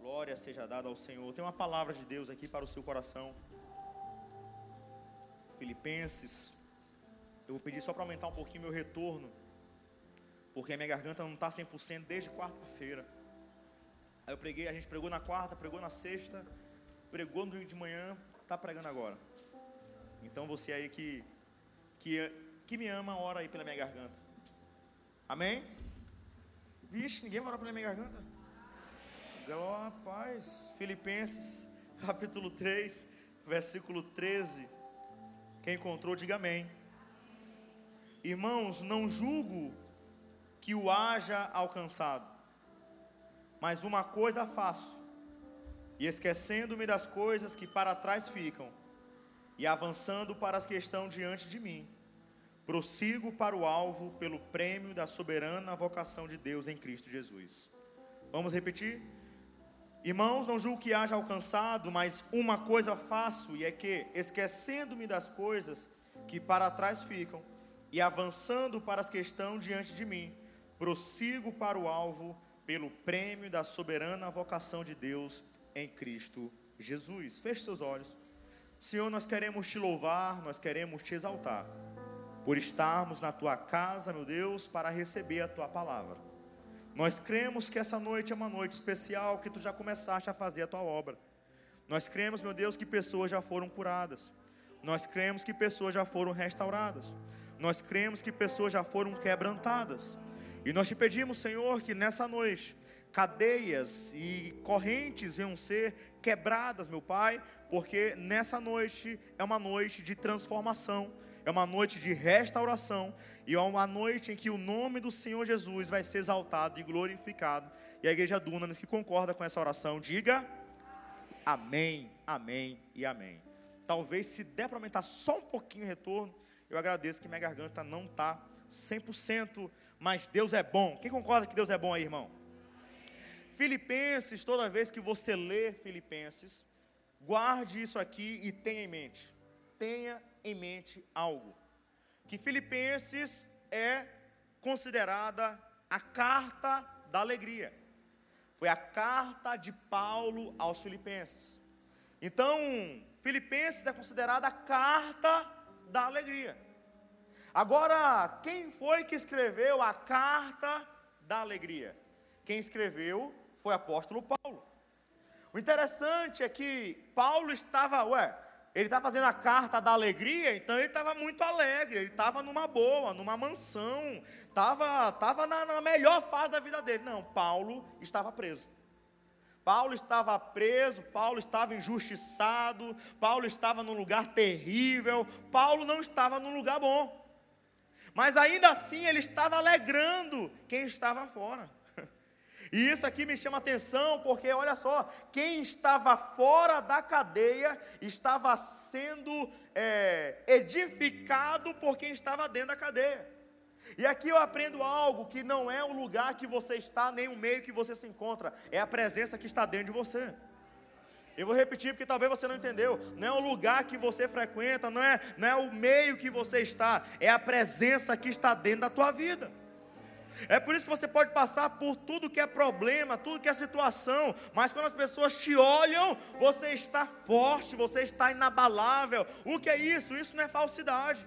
Glória seja dada ao Senhor. Tem uma palavra de Deus aqui para o seu coração. Filipenses. Eu vou pedir só para aumentar um pouquinho meu retorno. Porque a minha garganta não está 100% desde quarta-feira. Aí eu preguei, a gente pregou na quarta, pregou na sexta, pregou no domingo de manhã, está pregando agora. Então você aí que, que, que me ama, ora aí pela minha garganta. Amém? Vixe, ninguém vai orar pela minha garganta? Glória, paz. Filipenses, capítulo 3, versículo 13. Quem encontrou, diga amém. Irmãos, não julgo que o haja alcançado, mas uma coisa faço, e esquecendo-me das coisas que para trás ficam, e avançando para as que estão diante de mim, prossigo para o alvo pelo prêmio da soberana vocação de Deus em Cristo Jesus. Vamos repetir? Irmãos, não julgo que haja alcançado, mas uma coisa faço, e é que, esquecendo-me das coisas que para trás ficam, e avançando para as que estão diante de mim, prossigo para o alvo pelo prêmio da soberana vocação de Deus em Cristo Jesus. Feche seus olhos. Senhor, nós queremos te louvar, nós queremos te exaltar por estarmos na tua casa, meu Deus, para receber a tua palavra. Nós cremos que essa noite é uma noite especial, que tu já começaste a fazer a tua obra. Nós cremos, meu Deus, que pessoas já foram curadas. Nós cremos que pessoas já foram restauradas. Nós cremos que pessoas já foram quebrantadas. E nós te pedimos, Senhor, que nessa noite cadeias e correntes venham ser quebradas, meu Pai, porque nessa noite é uma noite de transformação é uma noite de restauração e é uma noite em que o nome do Senhor Jesus vai ser exaltado e glorificado. E a igreja Dunamis que concorda com essa oração, diga amém, amém e amém. Talvez se der para aumentar só um pouquinho o retorno, eu agradeço que minha garganta não está 100%, mas Deus é bom. Quem concorda que Deus é bom aí, irmão? Filipenses, toda vez que você lê Filipenses, guarde isso aqui e tenha em mente. Tenha em mente algo: que Filipenses é considerada a carta da alegria. Foi a carta de Paulo aos Filipenses. Então, Filipenses é considerada a carta da alegria. Agora, quem foi que escreveu a carta da alegria? Quem escreveu foi o apóstolo Paulo. O interessante é que Paulo estava, ué, ele está fazendo a carta da alegria, então ele estava muito alegre, ele estava numa boa, numa mansão, estava tava na, na melhor fase da vida dele. Não, Paulo estava preso. Paulo estava preso, Paulo estava injustiçado, Paulo estava num lugar terrível, Paulo não estava num lugar bom. Mas ainda assim ele estava alegrando quem estava fora. E isso aqui me chama atenção, porque olha só, quem estava fora da cadeia estava sendo é, edificado por quem estava dentro da cadeia. E aqui eu aprendo algo que não é o lugar que você está, nem o meio que você se encontra, é a presença que está dentro de você. Eu vou repetir porque talvez você não entendeu. Não é o lugar que você frequenta, não é, não é o meio que você está, é a presença que está dentro da tua vida. É por isso que você pode passar por tudo que é problema, tudo que é situação, mas quando as pessoas te olham, você está forte, você está inabalável. O que é isso? Isso não é falsidade.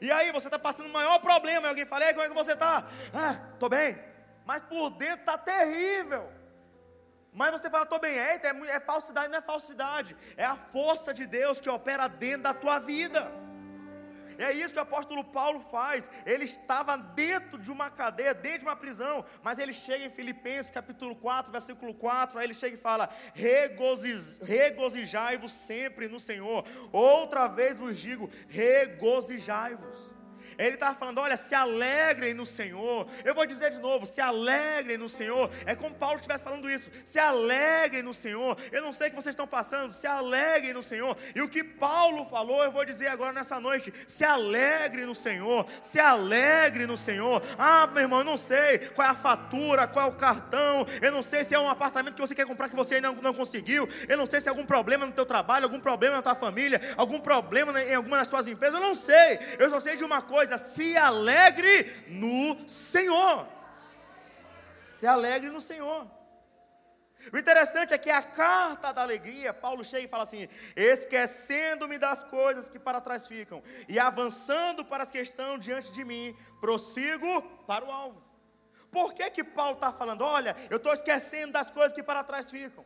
E aí você está passando o maior problema, e alguém fala, Ei, como é que você está? Ah, estou bem. Mas por dentro está terrível. Mas você fala, estou bem, é, é falsidade, não é falsidade. É a força de Deus que opera dentro da tua vida. É isso que o apóstolo Paulo faz. Ele estava dentro de uma cadeia, dentro de uma prisão, mas ele chega em Filipenses capítulo 4, versículo 4, aí ele chega e fala: regozijai-vos sempre no Senhor. Outra vez vos digo: regozijai-vos. Ele estava falando: olha, se alegrem no Senhor. Eu vou dizer de novo: se alegrem no Senhor. É como Paulo estivesse falando isso: se alegrem no Senhor. Eu não sei o que vocês estão passando, se alegrem no Senhor. E o que Paulo falou, eu vou dizer agora nessa noite: se alegre no Senhor, se alegre no Senhor. Ah, meu irmão, eu não sei qual é a fatura, qual é o cartão, eu não sei se é um apartamento que você quer comprar que você ainda não conseguiu, eu não sei se é algum problema no teu trabalho, algum problema na tua família, algum problema em alguma das tuas empresas, eu não sei. Eu só sei de uma coisa coisa, se alegre no Senhor. Se alegre no Senhor. O interessante é que a carta da alegria, Paulo chega e fala assim: esquecendo-me das coisas que para trás ficam e avançando para as que estão diante de mim, prossigo para o alvo. Por que, que Paulo está falando? Olha, eu estou esquecendo das coisas que para trás ficam.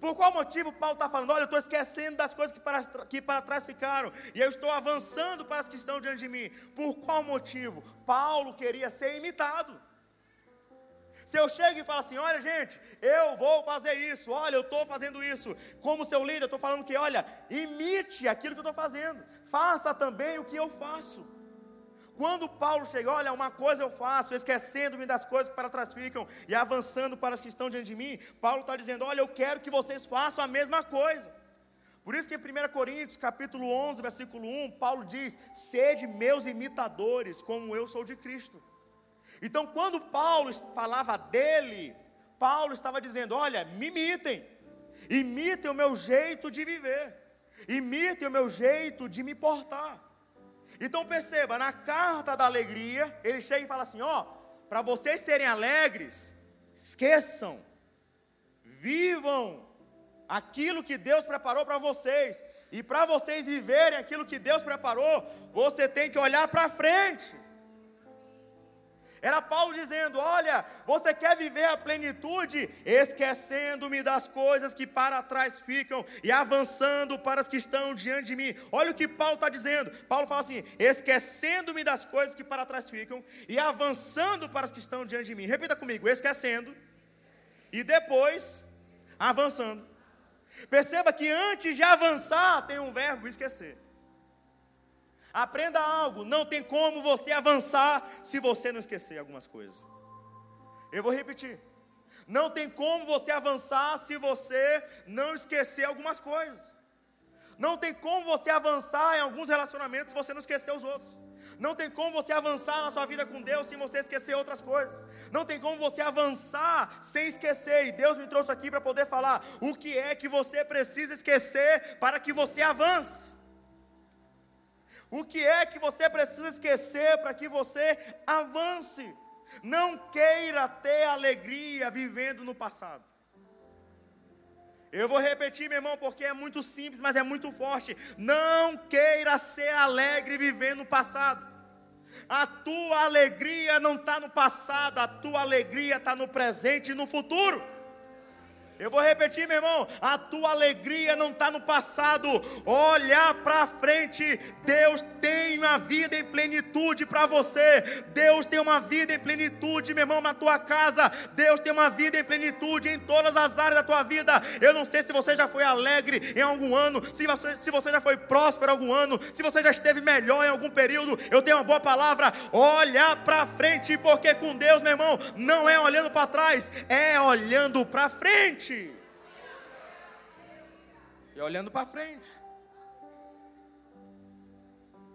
Por qual motivo Paulo está falando? Olha, eu estou esquecendo das coisas que para, que para trás ficaram, e eu estou avançando para as que estão diante de mim. Por qual motivo? Paulo queria ser imitado. Se eu chego e falo assim, olha gente, eu vou fazer isso, olha, eu estou fazendo isso, como seu líder, eu estou falando que, olha, imite aquilo que eu estou fazendo, faça também o que eu faço. Quando Paulo chega, olha, uma coisa eu faço, esquecendo-me das coisas que para trás ficam e avançando para as que estão diante de mim, Paulo está dizendo, olha, eu quero que vocês façam a mesma coisa. Por isso que em 1 Coríntios, capítulo 11, versículo 1, Paulo diz: "Sede meus imitadores, como eu sou de Cristo". Então, quando Paulo falava dele, Paulo estava dizendo: "Olha, me imitem. Imitem o meu jeito de viver. Imitem o meu jeito de me portar". Então perceba, na carta da alegria, ele chega e fala assim: ó, para vocês serem alegres, esqueçam, vivam aquilo que Deus preparou para vocês. E para vocês viverem aquilo que Deus preparou, você tem que olhar para frente. Era Paulo dizendo: Olha, você quer viver a plenitude, esquecendo-me das coisas que para trás ficam e avançando para as que estão diante de mim. Olha o que Paulo está dizendo. Paulo fala assim: esquecendo-me das coisas que para trás ficam e avançando para as que estão diante de mim. Repita comigo: esquecendo e depois avançando. Perceba que antes de avançar tem um verbo esquecer. Aprenda algo, não tem como você avançar se você não esquecer algumas coisas. Eu vou repetir. Não tem como você avançar se você não esquecer algumas coisas. Não tem como você avançar em alguns relacionamentos se você não esquecer os outros. Não tem como você avançar na sua vida com Deus sem você esquecer outras coisas. Não tem como você avançar sem esquecer. E Deus me trouxe aqui para poder falar o que é que você precisa esquecer para que você avance. O que é que você precisa esquecer para que você avance? Não queira ter alegria vivendo no passado. Eu vou repetir, meu irmão, porque é muito simples, mas é muito forte. Não queira ser alegre vivendo no passado. A tua alegria não está no passado, a tua alegria está no presente e no futuro. Eu vou repetir, meu irmão, a tua alegria não está no passado, olha para frente. Deus tem uma vida em plenitude para você. Deus tem uma vida em plenitude, meu irmão, na tua casa. Deus tem uma vida em plenitude em todas as áreas da tua vida. Eu não sei se você já foi alegre em algum ano, se você, se você já foi próspero em algum ano, se você já esteve melhor em algum período. Eu tenho uma boa palavra, olha para frente, porque com Deus, meu irmão, não é olhando para trás, é olhando para frente frente. E olhando para frente.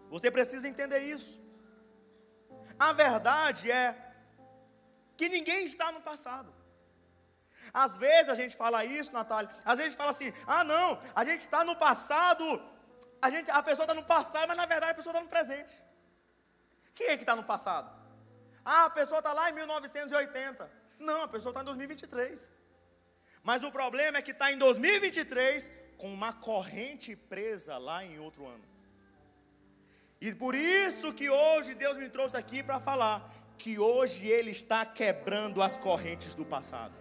Você precisa entender isso. A verdade é que ninguém está no passado. Às vezes a gente fala isso, Natália. Às vezes a gente fala assim: ah, não, a gente está no passado. A, gente, a pessoa está no passado, mas na verdade a pessoa está no presente. Quem é que está no passado? Ah, a pessoa está lá em 1980. Não, a pessoa está em 2023. Mas o problema é que está em 2023 com uma corrente presa lá em outro ano. E por isso que hoje Deus me trouxe aqui para falar que hoje Ele está quebrando as correntes do passado.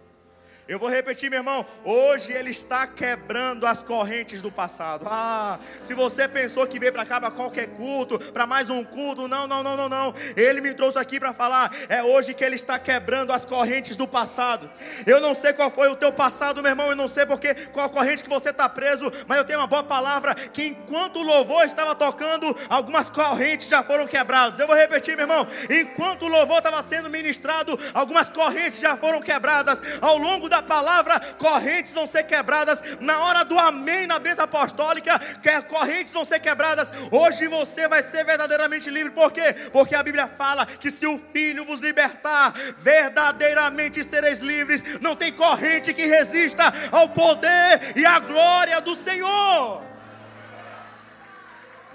Eu vou repetir, meu irmão. Hoje Ele está quebrando as correntes do passado. Ah, se você pensou que veio para cá para qualquer culto, para mais um culto, não, não, não, não, não. Ele me trouxe aqui para falar. É hoje que Ele está quebrando as correntes do passado. Eu não sei qual foi o teu passado, meu irmão. Eu não sei porque qual corrente que você está preso, mas eu tenho uma boa palavra que enquanto o louvor estava tocando, algumas correntes já foram quebradas. Eu vou repetir, meu irmão. Enquanto o louvor estava sendo ministrado, algumas correntes já foram quebradas ao longo da palavra, correntes vão ser quebradas. Na hora do amém na bênção apostólica, correntes vão ser quebradas. Hoje você vai ser verdadeiramente livre. Por quê? Porque a Bíblia fala que se o Filho vos libertar, verdadeiramente sereis livres. Não tem corrente que resista ao poder e à glória do Senhor.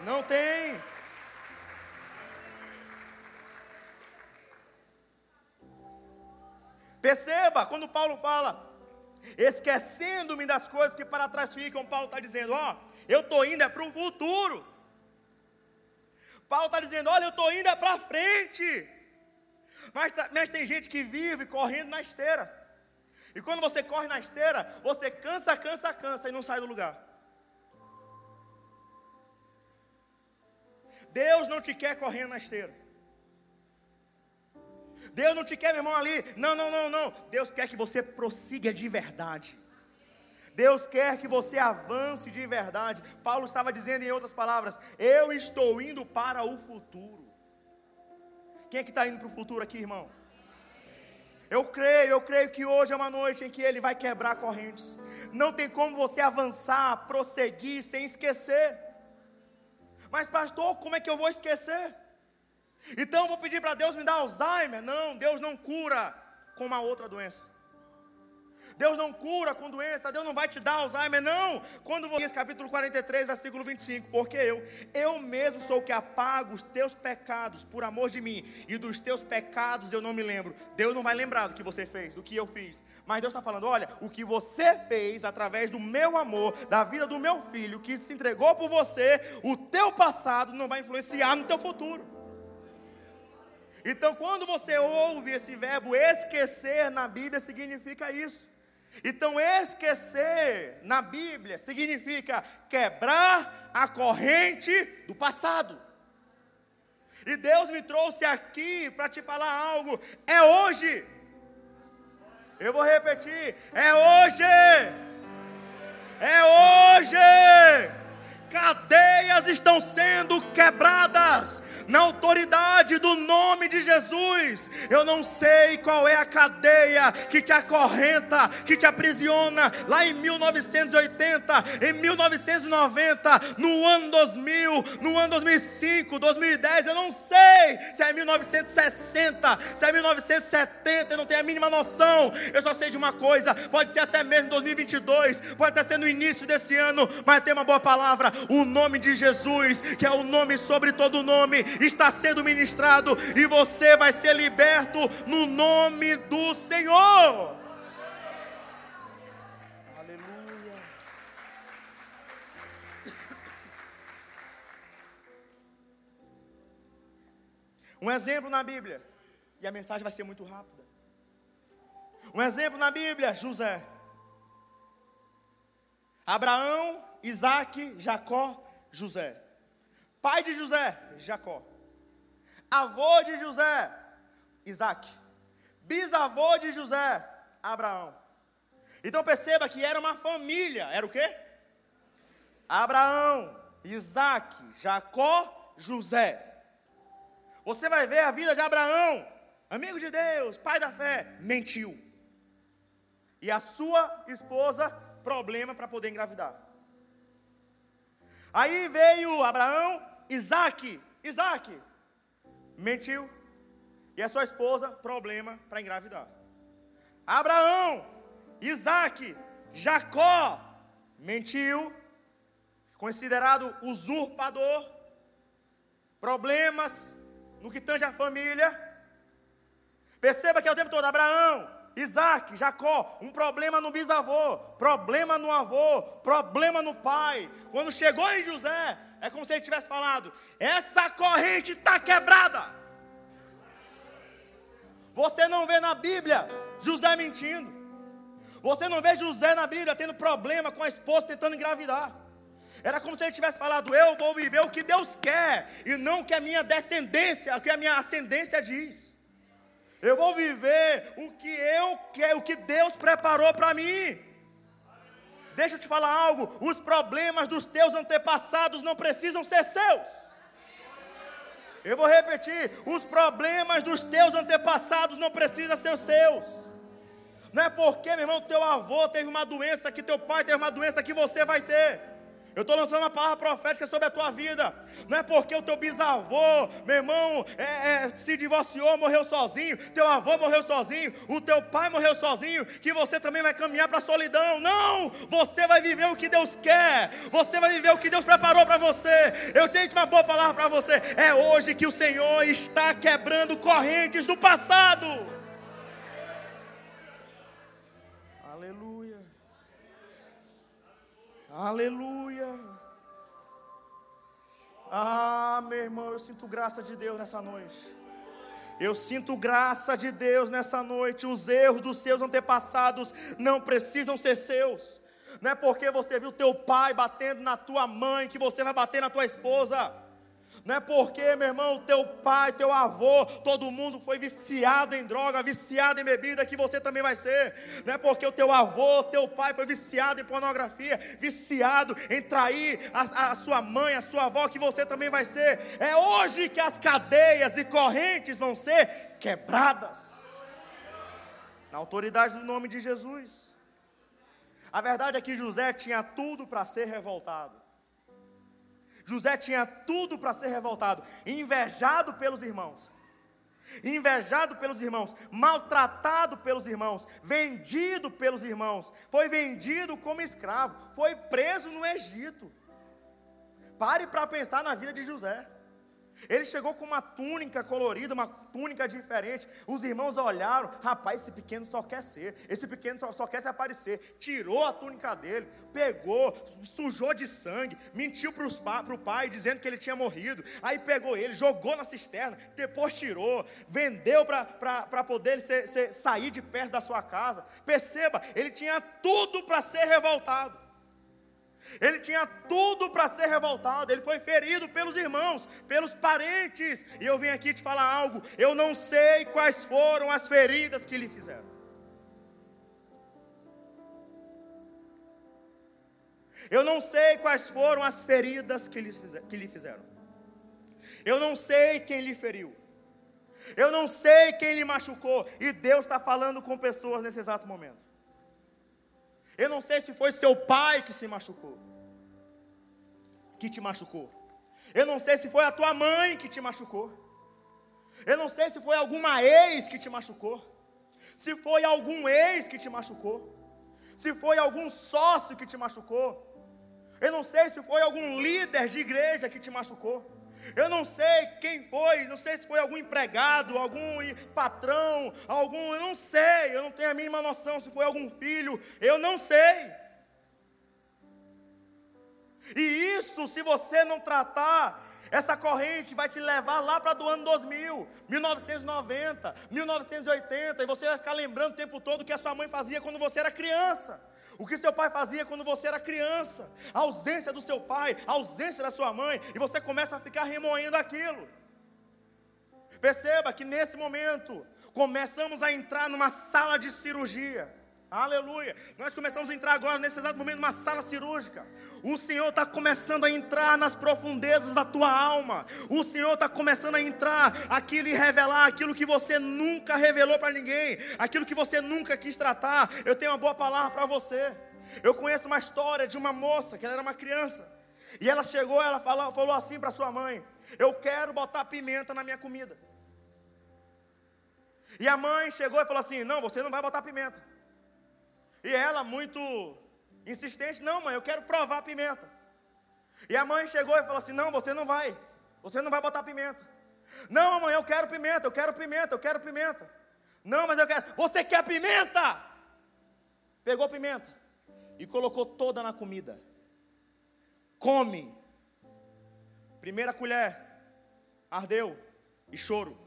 Não tem. Perceba, quando Paulo fala, esquecendo-me das coisas que para trás ficam. Paulo está dizendo: Ó, eu estou indo é para o futuro. Paulo está dizendo: Olha, eu estou indo é para frente. Mas, tá, mas tem gente que vive correndo na esteira. E quando você corre na esteira, você cansa, cansa, cansa e não sai do lugar. Deus não te quer correndo na esteira. Deus não te quer, meu irmão, ali. Não, não, não, não. Deus quer que você prossiga de verdade. Deus quer que você avance de verdade. Paulo estava dizendo em outras palavras: Eu estou indo para o futuro. Quem é que está indo para o futuro aqui, irmão? Eu creio, eu creio que hoje é uma noite em que Ele vai quebrar correntes. Não tem como você avançar, prosseguir sem esquecer. Mas, pastor, como é que eu vou esquecer? Então vou pedir para Deus me dar Alzheimer? Não, Deus não cura com uma outra doença. Deus não cura com doença, Deus não vai te dar Alzheimer, não. Quando você capítulo 43, versículo 25, porque eu, eu mesmo sou o que apago os teus pecados por amor de mim, e dos teus pecados eu não me lembro. Deus não vai lembrar do que você fez, do que eu fiz. Mas Deus está falando: olha, o que você fez através do meu amor, da vida do meu filho, que se entregou por você, o teu passado não vai influenciar no teu futuro. Então, quando você ouve esse verbo esquecer na Bíblia, significa isso. Então, esquecer na Bíblia significa quebrar a corrente do passado. E Deus me trouxe aqui para te falar algo. É hoje. Eu vou repetir. É hoje. É hoje. Cadeias estão sendo quebradas na autoridade do nome de Jesus. Eu não sei qual é a cadeia que te acorrenta, que te aprisiona lá em 1980, em 1990, no ano 2000, no ano 2005, 2010. Eu não sei se é 1960, se é 1970, eu não tenho a mínima noção. Eu só sei de uma coisa: pode ser até mesmo 2022, pode até ser no início desse ano, mas tem uma boa palavra: o nome de Jesus, que é o nome sobre todo nome está sendo ministrado e você vai ser liberto no nome do Senhor. Aleluia. Um exemplo na Bíblia, e a mensagem vai ser muito rápida. Um exemplo na Bíblia, José. Abraão, Isaac, Jacó, José. Pai de José, Jacó avô de José, Isaac, bisavô de José, Abraão. Então perceba que era uma família, era o quê? Abraão, Isaac, Jacó, José. Você vai ver a vida de Abraão, amigo de Deus, pai da fé, mentiu. E a sua esposa, problema para poder engravidar. Aí veio Abraão, Isaac, Isaac, mentiu. E a sua esposa, problema para engravidar. Abraão, Isaac, Jacó, mentiu, considerado usurpador, problemas no que tange a família. Perceba que é o tempo todo, Abraão, Isaac, Jacó, um problema no bisavô, problema no avô, problema no pai. Quando chegou em José, é como se ele tivesse falado: essa corrente está quebrada. Você não vê na Bíblia José mentindo. Você não vê José na Bíblia tendo problema com a esposa tentando engravidar. Era como se ele tivesse falado: Eu vou viver o que Deus quer, e não o que a minha descendência, o que a minha ascendência diz. Eu vou viver o que eu quero, o que Deus preparou para mim. Deixa eu te falar algo: os problemas dos teus antepassados não precisam ser seus. Eu vou repetir: os problemas dos teus antepassados não precisam ser seus. Não é porque, meu irmão, teu avô teve uma doença que teu pai teve uma doença que você vai ter. Eu estou lançando uma palavra profética sobre a tua vida. Não é porque o teu bisavô, meu irmão, é, é, se divorciou, morreu sozinho, teu avô morreu sozinho, o teu pai morreu sozinho, que você também vai caminhar para a solidão. Não! Você vai viver o que Deus quer, você vai viver o que Deus preparou para você. Eu tenho uma boa palavra para você. É hoje que o Senhor está quebrando correntes do passado. Aleluia. Aleluia. Ah, meu irmão, eu sinto graça de Deus nessa noite. Eu sinto graça de Deus nessa noite. Os erros dos seus antepassados não precisam ser seus. Não é porque você viu teu pai batendo na tua mãe que você vai bater na tua esposa. Não é porque, meu irmão, teu pai, teu avô, todo mundo foi viciado em droga, viciado em bebida, que você também vai ser. Não é porque o teu avô, teu pai foi viciado em pornografia, viciado em trair a, a sua mãe, a sua avó, que você também vai ser. É hoje que as cadeias e correntes vão ser quebradas. Na autoridade do nome de Jesus. A verdade é que José tinha tudo para ser revoltado. José tinha tudo para ser revoltado, invejado pelos irmãos. Invejado pelos irmãos, maltratado pelos irmãos, vendido pelos irmãos, foi vendido como escravo, foi preso no Egito. Pare para pensar na vida de José. Ele chegou com uma túnica colorida, uma túnica diferente. Os irmãos olharam, rapaz, esse pequeno só quer ser, esse pequeno só, só quer se aparecer. Tirou a túnica dele, pegou, sujou de sangue, mentiu para o pai, dizendo que ele tinha morrido. Aí pegou ele, jogou na cisterna, depois tirou, vendeu para poder ser, ser, sair de perto da sua casa. Perceba, ele tinha tudo para ser revoltado. Ele tinha tudo para ser revoltado, ele foi ferido pelos irmãos, pelos parentes. E eu vim aqui te falar algo: eu não sei quais foram as feridas que lhe fizeram. Eu não sei quais foram as feridas que lhe fizeram. Eu não sei quem lhe feriu. Eu não sei quem lhe machucou. E Deus está falando com pessoas nesse exato momento. Eu não sei se foi seu pai que se machucou, que te machucou. Eu não sei se foi a tua mãe que te machucou. Eu não sei se foi alguma ex que te machucou. Se foi algum ex que te machucou. Se foi algum sócio que te machucou. Eu não sei se foi algum líder de igreja que te machucou. Eu não sei quem foi, não sei se foi algum empregado, algum patrão, algum, eu não sei, eu não tenho a mínima noção se foi algum filho, eu não sei. E isso, se você não tratar, essa corrente vai te levar lá para do ano 2000, 1990, 1980, e você vai ficar lembrando o tempo todo o que a sua mãe fazia quando você era criança. O que seu pai fazia quando você era criança, a ausência do seu pai, a ausência da sua mãe, e você começa a ficar remoendo aquilo. Perceba que nesse momento começamos a entrar numa sala de cirurgia. Aleluia. Nós começamos a entrar agora, nesse exato momento, numa sala cirúrgica. O Senhor está começando a entrar nas profundezas da tua alma. O Senhor está começando a entrar aquilo e revelar aquilo que você nunca revelou para ninguém, aquilo que você nunca quis tratar. Eu tenho uma boa palavra para você. Eu conheço uma história de uma moça que ela era uma criança. E ela chegou, ela falou, falou assim para sua mãe: Eu quero botar pimenta na minha comida. E a mãe chegou e falou assim: Não, você não vai botar pimenta. E ela, muito insistente: Não, mãe, eu quero provar a pimenta. E a mãe chegou e falou assim: Não, você não vai. Você não vai botar pimenta. Não, mãe, eu quero pimenta, eu quero pimenta, eu quero pimenta. Não, mas eu quero. Você quer pimenta? Pegou pimenta e colocou toda na comida. Come. Primeira colher, ardeu e choro.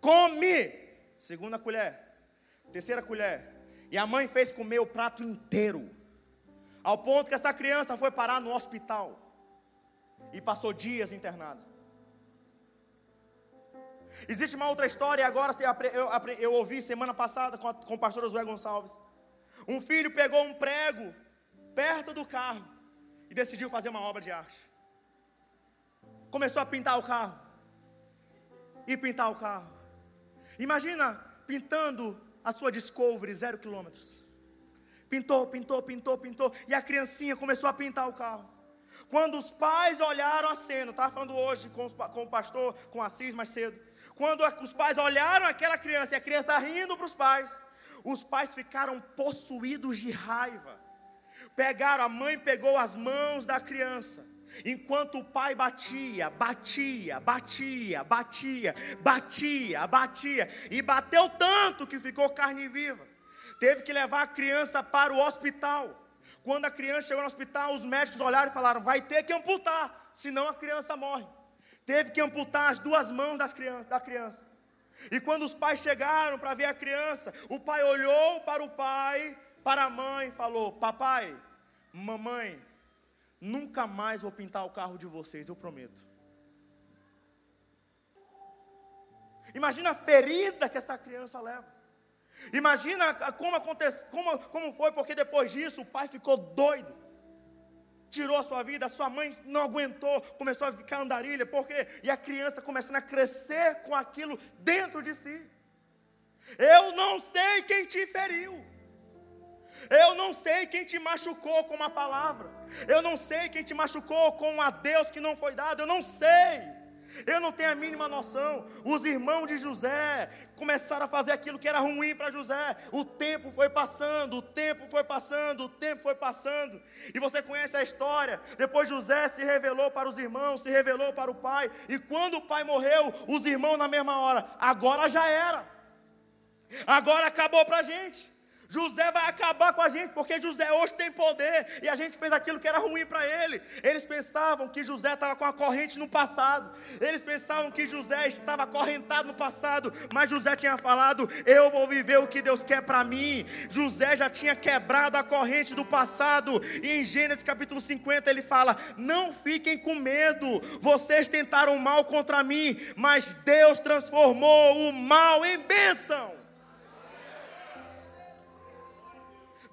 Come. Segunda colher, terceira colher. E a mãe fez comer o prato inteiro. Ao ponto que essa criança foi parar no hospital. E passou dias internada. Existe uma outra história, agora eu, eu ouvi semana passada com, a, com o pastor Josué Gonçalves. Um filho pegou um prego perto do carro e decidiu fazer uma obra de arte. Começou a pintar o carro. E pintar o carro. Imagina pintando a sua Discovery zero quilômetros. Pintou, pintou, pintou, pintou. E a criancinha começou a pintar o carro. Quando os pais olharam a cena, estava falando hoje com, os, com, o pastor, com Assis mais cedo. Quando os pais olharam aquela criança e a criança rindo para os pais, os pais ficaram possuídos de raiva. Pegaram, a mãe pegou as mãos da criança. Enquanto o pai batia, batia, batia, batia, batia, batia, e bateu tanto que ficou carne viva. Teve que levar a criança para o hospital. Quando a criança chegou no hospital, os médicos olharam e falaram: vai ter que amputar, senão a criança morre. Teve que amputar as duas mãos das crianças, da criança. E quando os pais chegaram para ver a criança, o pai olhou para o pai, para a mãe falou: Papai, mamãe, nunca mais vou pintar o carro de vocês, eu prometo. Imagina a ferida que essa criança leva. Imagina como, acontece, como, como foi, porque depois disso o pai ficou doido. Tirou a sua vida, a sua mãe não aguentou, começou a ficar andarilha, porque e a criança começando a crescer com aquilo dentro de si. Eu não sei quem te feriu. Eu não sei quem te machucou com uma palavra. Eu não sei quem te machucou com um adeus que não foi dado. Eu não sei. Eu não tenho a mínima noção. Os irmãos de José começaram a fazer aquilo que era ruim para José. O tempo foi passando, o tempo foi passando, o tempo foi passando. E você conhece a história. Depois José se revelou para os irmãos, se revelou para o pai. E quando o pai morreu, os irmãos na mesma hora, agora já era. Agora acabou para a gente. José vai acabar com a gente, porque José hoje tem poder, e a gente fez aquilo que era ruim para ele. Eles pensavam que José estava com a corrente no passado, eles pensavam que José estava acorrentado no passado, mas José tinha falado: Eu vou viver o que Deus quer para mim. José já tinha quebrado a corrente do passado, e em Gênesis capítulo 50 ele fala: Não fiquem com medo, vocês tentaram mal contra mim, mas Deus transformou o mal em bênção.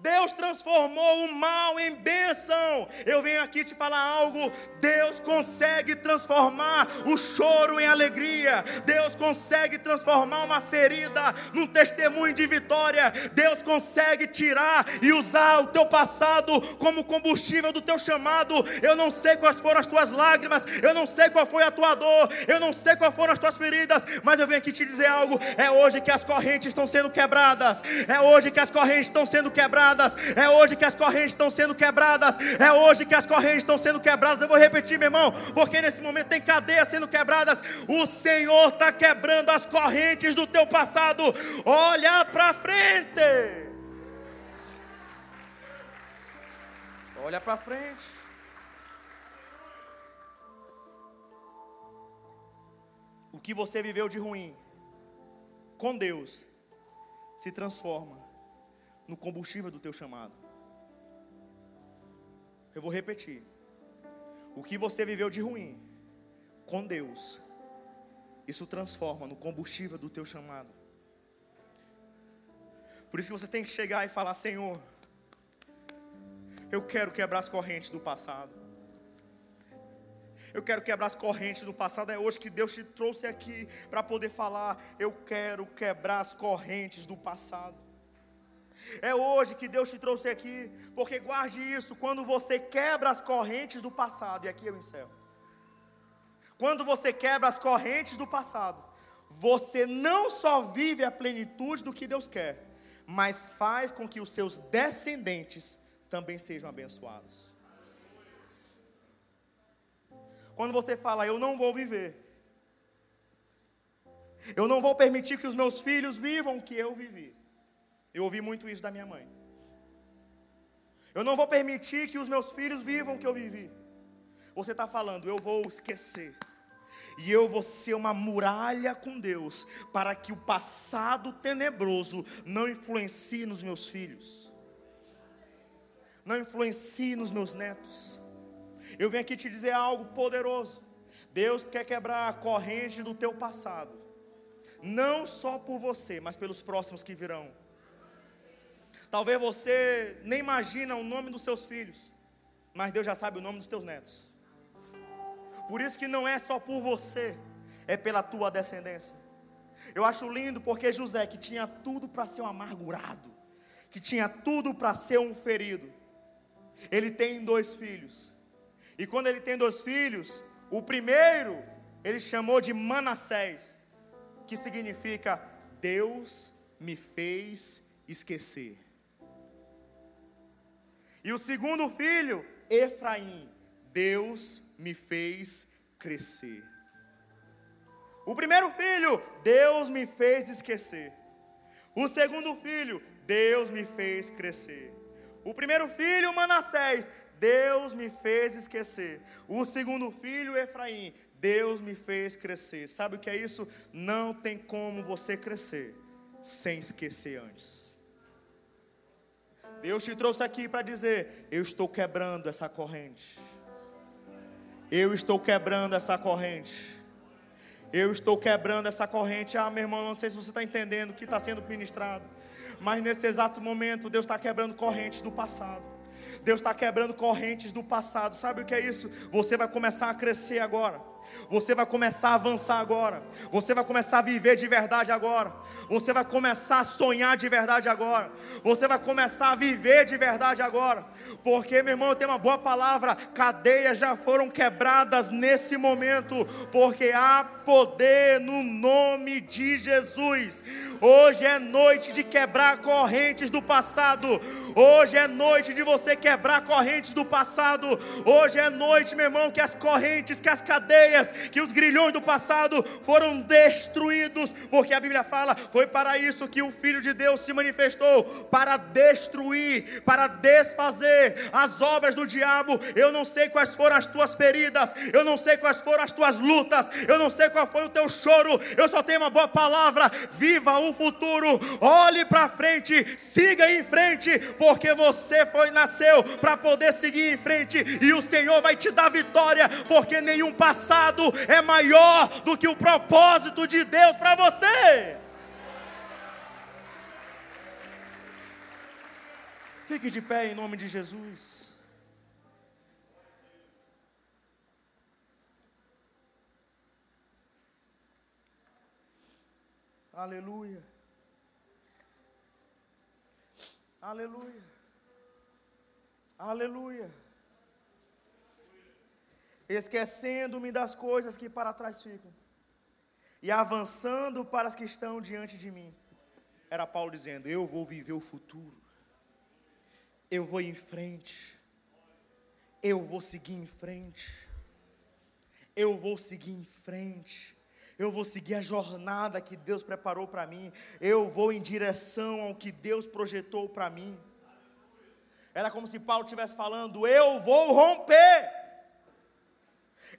Deus transformou o mal em bênção. Eu venho aqui te falar algo. Deus consegue transformar o choro em alegria. Deus consegue transformar uma ferida num testemunho de vitória. Deus consegue tirar e usar o teu passado como combustível do teu chamado. Eu não sei quais foram as tuas lágrimas, eu não sei qual foi a tua dor, eu não sei quais foram as tuas feridas, mas eu venho aqui te dizer algo. É hoje que as correntes estão sendo quebradas. É hoje que as correntes estão sendo quebradas quebradas. É hoje que as correntes estão sendo quebradas. É hoje que as correntes estão sendo quebradas. Eu vou repetir, meu irmão, porque nesse momento tem cadeias sendo quebradas. O Senhor está quebrando as correntes do teu passado. Olha para frente. Olha para frente. O que você viveu de ruim com Deus se transforma no combustível do teu chamado. Eu vou repetir. O que você viveu de ruim com Deus, isso transforma no combustível do teu chamado. Por isso que você tem que chegar e falar: Senhor, eu quero quebrar as correntes do passado. Eu quero quebrar as correntes do passado. É hoje que Deus te trouxe aqui para poder falar. Eu quero quebrar as correntes do passado. É hoje que Deus te trouxe aqui, porque guarde isso, quando você quebra as correntes do passado, e aqui eu encerro. Quando você quebra as correntes do passado, você não só vive a plenitude do que Deus quer, mas faz com que os seus descendentes também sejam abençoados. Quando você fala, eu não vou viver, eu não vou permitir que os meus filhos vivam o que eu vivi. Eu ouvi muito isso da minha mãe. Eu não vou permitir que os meus filhos vivam o que eu vivi. Você está falando, eu vou esquecer. E eu vou ser uma muralha com Deus, para que o passado tenebroso não influencie nos meus filhos, não influencie nos meus netos. Eu venho aqui te dizer algo poderoso. Deus quer quebrar a corrente do teu passado, não só por você, mas pelos próximos que virão. Talvez você nem imagina o nome dos seus filhos, mas Deus já sabe o nome dos teus netos. Por isso que não é só por você, é pela tua descendência. Eu acho lindo porque José, que tinha tudo para ser um amargurado, que tinha tudo para ser um ferido, ele tem dois filhos. E quando ele tem dois filhos, o primeiro ele chamou de Manassés, que significa Deus me fez esquecer. E o segundo filho, Efraim, Deus me fez crescer. O primeiro filho, Deus me fez esquecer. O segundo filho, Deus me fez crescer. O primeiro filho, Manassés, Deus me fez esquecer. O segundo filho, Efraim, Deus me fez crescer. Sabe o que é isso? Não tem como você crescer sem esquecer antes. Deus te trouxe aqui para dizer: Eu estou quebrando essa corrente. Eu estou quebrando essa corrente. Eu estou quebrando essa corrente. Ah, meu irmão, não sei se você está entendendo o que está sendo ministrado. Mas nesse exato momento, Deus está quebrando correntes do passado. Deus está quebrando correntes do passado. Sabe o que é isso? Você vai começar a crescer agora. Você vai começar a avançar agora. Você vai começar a viver de verdade agora. Você vai começar a sonhar de verdade agora. Você vai começar a viver de verdade agora. Porque, meu irmão, eu tenho uma boa palavra. Cadeias já foram quebradas nesse momento. Porque há poder no nome de Jesus. Hoje é noite de quebrar correntes do passado. Hoje é noite de você quebrar correntes do passado. Hoje é noite, meu irmão, que as correntes, que as cadeias, que os grilhões do passado foram destruídos. Porque a Bíblia fala: foi para isso que o Filho de Deus se manifestou para destruir, para desfazer as obras do diabo. Eu não sei quais foram as tuas feridas, eu não sei quais foram as tuas lutas, eu não sei qual foi o teu choro. Eu só tenho uma boa palavra: viva o futuro, olhe para frente, siga em frente, porque você foi nasceu para poder seguir em frente e o Senhor vai te dar vitória, porque nenhum passado é maior do que o propósito de Deus para você. Fique de pé em nome de Jesus. Aleluia. Aleluia. Aleluia. Esquecendo-me das coisas que para trás ficam e avançando para as que estão diante de mim. Era Paulo dizendo: Eu vou viver o futuro. Eu vou em frente. Eu vou seguir em frente. Eu vou seguir em frente eu vou seguir a jornada que Deus preparou para mim, eu vou em direção ao que Deus projetou para mim. Era como se Paulo estivesse falando: eu vou romper.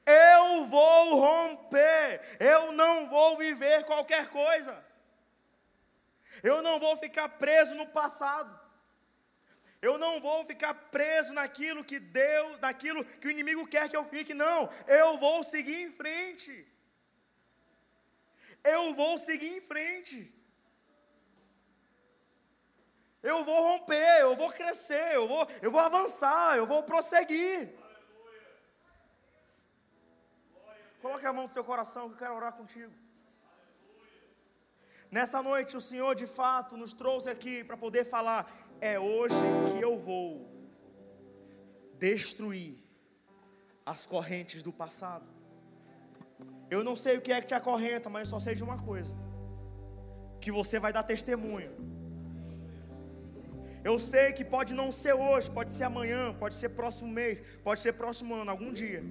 Eu vou romper. Eu não vou viver qualquer coisa. Eu não vou ficar preso no passado. Eu não vou ficar preso naquilo que Deus, naquilo que o inimigo quer que eu fique. Não, eu vou seguir em frente eu vou seguir em frente. Eu vou romper, eu vou crescer, eu vou, eu vou avançar, eu vou prosseguir. Coloque a mão no seu coração que eu quero orar contigo. Nessa noite o Senhor de fato nos trouxe aqui para poder falar: é hoje que eu vou destruir as correntes do passado. Eu não sei o que é que te acorrenta, mas eu só sei de uma coisa: que você vai dar testemunho. Eu sei que pode não ser hoje, pode ser amanhã, pode ser próximo mês, pode ser próximo ano, algum dia.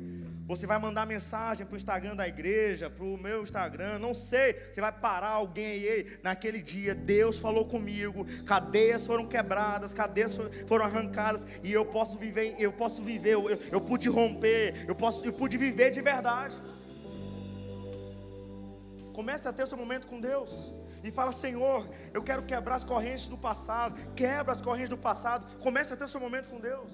Você vai mandar mensagem para o Instagram da igreja, para o meu Instagram, não sei. Você vai parar alguém aí, naquele dia, Deus falou comigo, cadeias foram quebradas, cadeias foram arrancadas, e eu posso viver, eu posso viver, eu, eu pude romper, eu, posso, eu pude viver de verdade. Comece a ter o seu momento com Deus. E fala, Senhor, eu quero quebrar as correntes do passado. Quebra as correntes do passado. Comece a ter o seu momento com Deus.